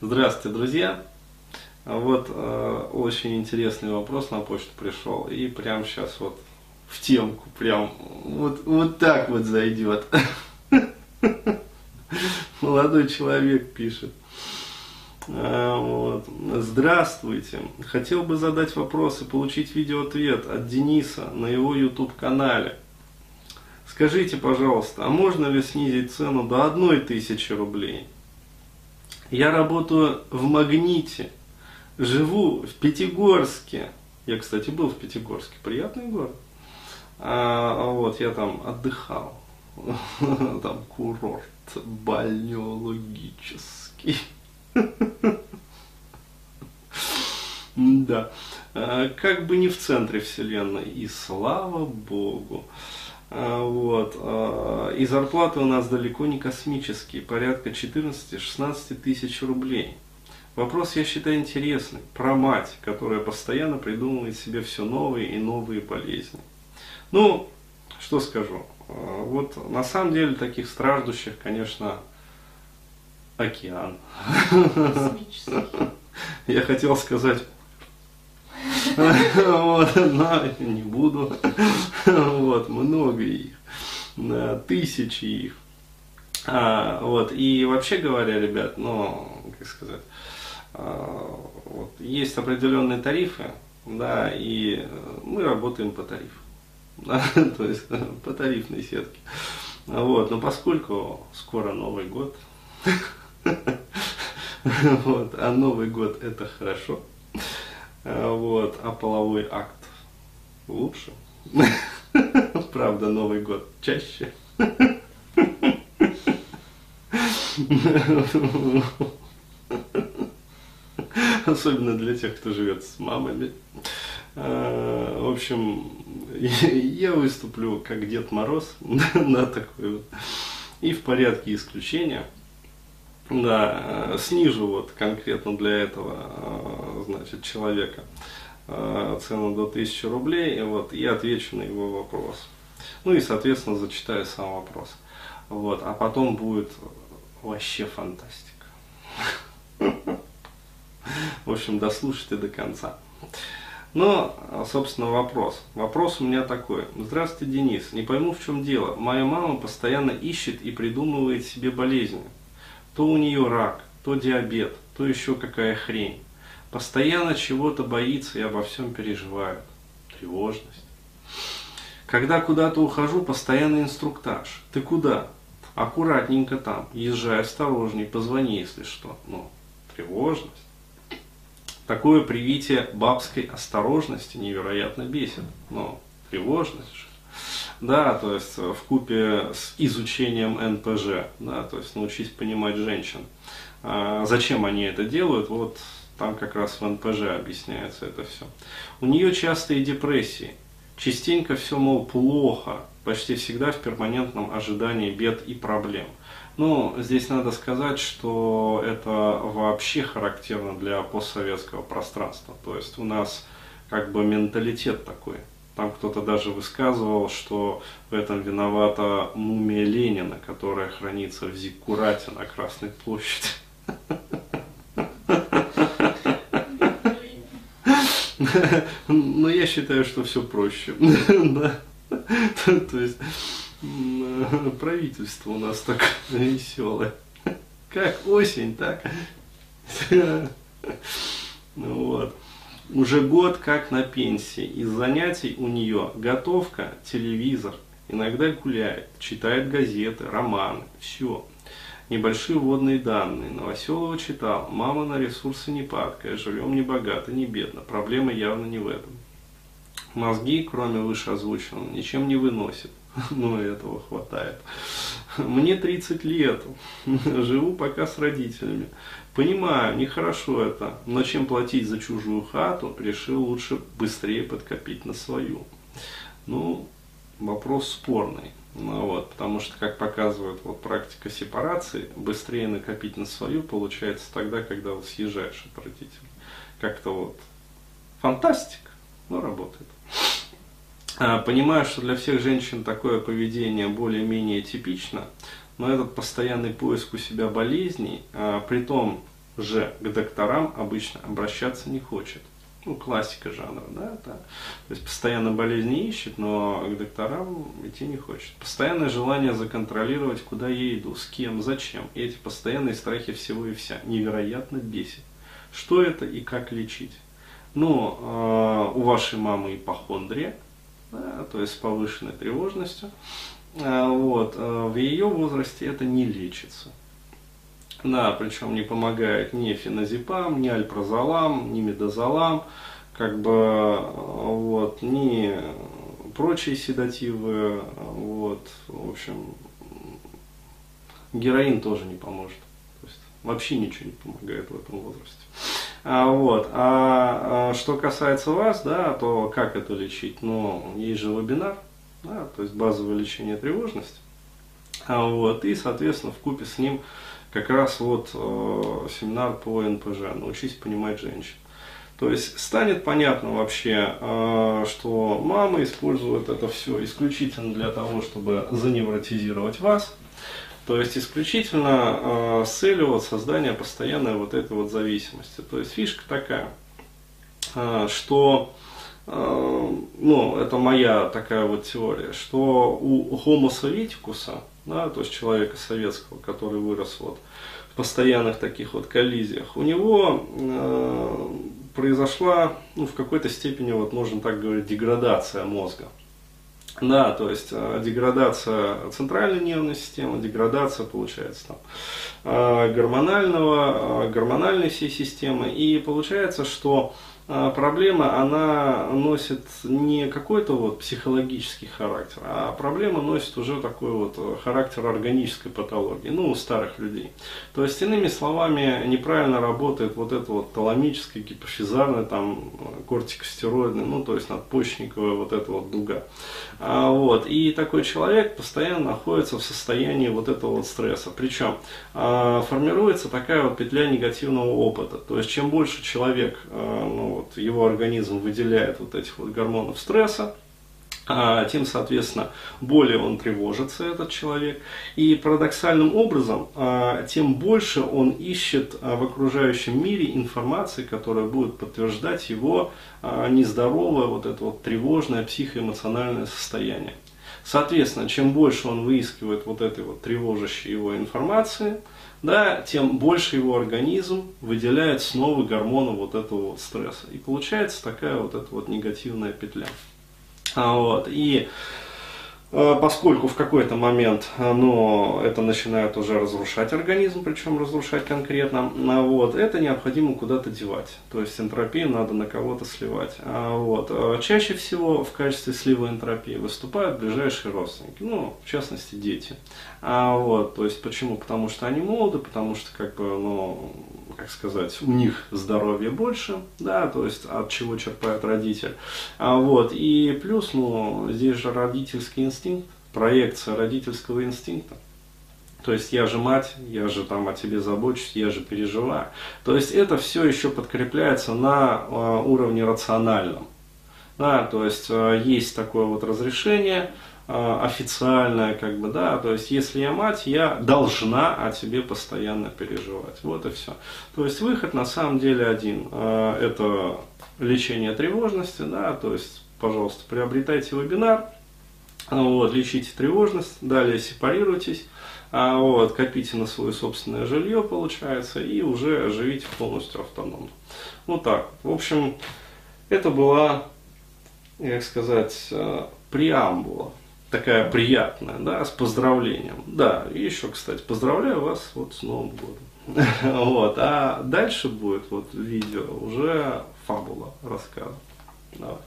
Здравствуйте, друзья! Вот э, очень интересный вопрос на почту пришел. И прямо сейчас вот в темку, прям вот, вот так вот зайдет. Молодой человек пишет. Э, вот. Здравствуйте. Хотел бы задать вопрос и получить видеоответ от Дениса на его YouTube канале. Скажите, пожалуйста, а можно ли снизить цену до одной тысячи рублей? Я работаю в Магните, живу в Пятигорске. Я, кстати, был в Пятигорске, приятный город. А, вот, я там отдыхал. Там курорт бальнеологический. Да. А, как бы не в центре Вселенной. И слава Богу. А, вот. А, и зарплаты у нас далеко не космические, порядка 14-16 тысяч рублей. Вопрос, я считаю, интересный. Про мать, которая постоянно придумывает себе все новые и новые болезни. Ну, что скажу. А, вот на самом деле таких страждущих, конечно, океан. Я хотел сказать вот, не буду. Вот, много их, тысячи их. А, вот, и вообще говоря, ребят, ну, как сказать, а, есть определенные тарифы, да, и мы работаем по тарифу. То есть по тарифной сетке. Вот, но поскольку скоро Новый год, вот, а Новый год это хорошо, вот, а половой акт лучше. Правда, Новый год чаще. Особенно для тех, кто живет с мамами. А, в общем, я выступлю как Дед Мороз на такой вот. И в порядке исключения – да, э, снижу вот конкретно для этого, э, значит, человека э, цену до 1000 рублей, вот, и отвечу на его вопрос. Ну и, соответственно, зачитаю сам вопрос. Вот, а потом будет вообще фантастика. В общем, дослушайте до конца. Но, собственно, вопрос. Вопрос у меня такой. Здравствуйте, Денис. Не пойму, в чем дело. Моя мама постоянно ищет и придумывает себе болезни. То у нее рак, то диабет, то еще какая хрень. Постоянно чего-то боится и обо всем переживает. Тревожность. Когда куда-то ухожу, постоянный инструктаж. Ты куда? Аккуратненько там. Езжай осторожней, позвони, если что. Ну, тревожность. Такое привитие бабской осторожности невероятно бесит. Но тревожность же. Да, то есть в купе с изучением НПЖ, да, то есть научись понимать женщин. А зачем они это делают? Вот там как раз в НПЖ объясняется это все. У нее частые депрессии. Частенько все, мол, плохо, почти всегда в перманентном ожидании бед и проблем. Ну, здесь надо сказать, что это вообще характерно для постсоветского пространства. То есть у нас как бы менталитет такой. Там кто-то даже высказывал, что в этом виновата мумия Ленина, которая хранится в Зиккурате на Красной площади. Но я считаю, что все проще. То есть правительство у нас так веселое. Как осень, так. Вот уже год как на пенсии. Из занятий у нее готовка, телевизор, иногда гуляет, читает газеты, романы, все. Небольшие вводные данные. Новоселова читал. Мама на ресурсы не падкая, живем не богато, не бедно. Проблема явно не в этом. Мозги, кроме вышеозвученного, ничем не выносит. Ну, этого хватает. Мне 30 лет. Живу пока с родителями. Понимаю, нехорошо это, но чем платить за чужую хату, решил лучше быстрее подкопить на свою. Ну, вопрос спорный. Ну, вот, потому что, как показывает вот, практика сепарации, быстрее накопить на свою получается тогда, когда вот съезжаешь от родителей. Как-то вот фантастика, но работает. А, понимаю, что для всех женщин такое поведение более-менее типично, но этот постоянный поиск у себя болезней, а, при том же к докторам обычно обращаться не хочет. Ну, классика жанра, да, это, то есть постоянно болезни ищет, но к докторам идти не хочет. Постоянное желание законтролировать, куда я иду, с кем, зачем. И эти постоянные страхи всего и вся невероятно бесит. Что это и как лечить? Ну, э, у вашей мамы ипохондрия, да, то есть с повышенной тревожностью. Э, вот, э, в ее возрасте это не лечится. Да, причем не помогает ни феназепам, ни альпрозолам, ни медозолам, как бы, вот, ни прочие седативы, вот, в общем, героин тоже не поможет. Вообще ничего не помогает в этом возрасте. А, вот. А, а что касается вас, да, то как это лечить? Ну, есть же вебинар, да, то есть базовое лечение тревожности. А, вот, и, соответственно, в купе с ним как раз вот э, семинар по НПЖ «Научись понимать женщин». То есть станет понятно вообще, э, что мама использует это все исключительно для того, чтобы заневротизировать вас, то есть исключительно э, с целью вот создания постоянной вот этой вот зависимости. То есть фишка такая, э, что э, ну, это моя такая вот теория, что у Homo советикуса, да, то есть человека советского, который вырос вот в постоянных таких вот коллизиях, у него э, произошла ну, в какой-то степени, вот можно так говорить, деградация мозга. Да, то есть э, деградация центральной нервной системы, деградация, получается, там, э, гормонального, э, гормональной всей системы. И получается, что проблема, она носит не какой-то вот психологический характер, а проблема носит уже такой вот э, характер органической патологии, ну, у старых людей. То есть, иными словами, неправильно работает вот это вот таламическая, гипофизарная, там, кортикостероидная, ну, то есть надпочечниковая вот эта вот дуга. А, вот, и такой человек постоянно находится в состоянии вот этого вот стресса. Причем а, формируется такая вот петля негативного опыта. То есть, чем больше человек, а, ну, вот, его организм выделяет вот этих вот гормонов стресса, а, тем, соответственно, более он тревожится, этот человек. И парадоксальным образом, а, тем больше он ищет а, в окружающем мире информации, которая будет подтверждать его нездоровое, вот это вот тревожное психоэмоциональное состояние. Соответственно, чем больше он выискивает вот этой вот тревожащей его информации, да, тем больше его организм выделяет снова гормоны вот этого вот стресса. И получается такая вот эта вот негативная петля. А, вот, и поскольку в какой-то момент э, ну, это начинает уже разрушать организм, причем разрушать конкретно, а вот, это необходимо куда-то девать. То есть энтропию надо на кого-то сливать. А вот, э, чаще всего в качестве слива энтропии выступают ближайшие родственники, ну, в частности, дети. А вот, то есть почему? Потому что они молоды, потому что, как бы, ну, как сказать, у них здоровье больше, да, то есть от чего черпает родитель. А вот, и плюс, ну, здесь же родительский инстинкт, проекция родительского инстинкта. То есть я же мать, я же там о тебе забочусь, я же переживаю. То есть это все еще подкрепляется на э, уровне рациональном. Да, то есть э, есть такое вот разрешение, Э, официальная, как бы, да, то есть если я мать, я должна о тебе постоянно переживать, вот и все. То есть выход на самом деле один, это лечение тревожности, да, то есть, пожалуйста, приобретайте вебинар, вот, лечите тревожность, далее сепарируйтесь, а, вот, копите на свое собственное жилье, получается, и уже живите полностью автономно. Вот так. В общем, это была, как сказать, э, преамбула такая приятная, да, с поздравлением. Да, и еще, кстати, поздравляю вас вот с Новым годом. Вот, а дальше будет вот видео уже фабула рассказа. Давай.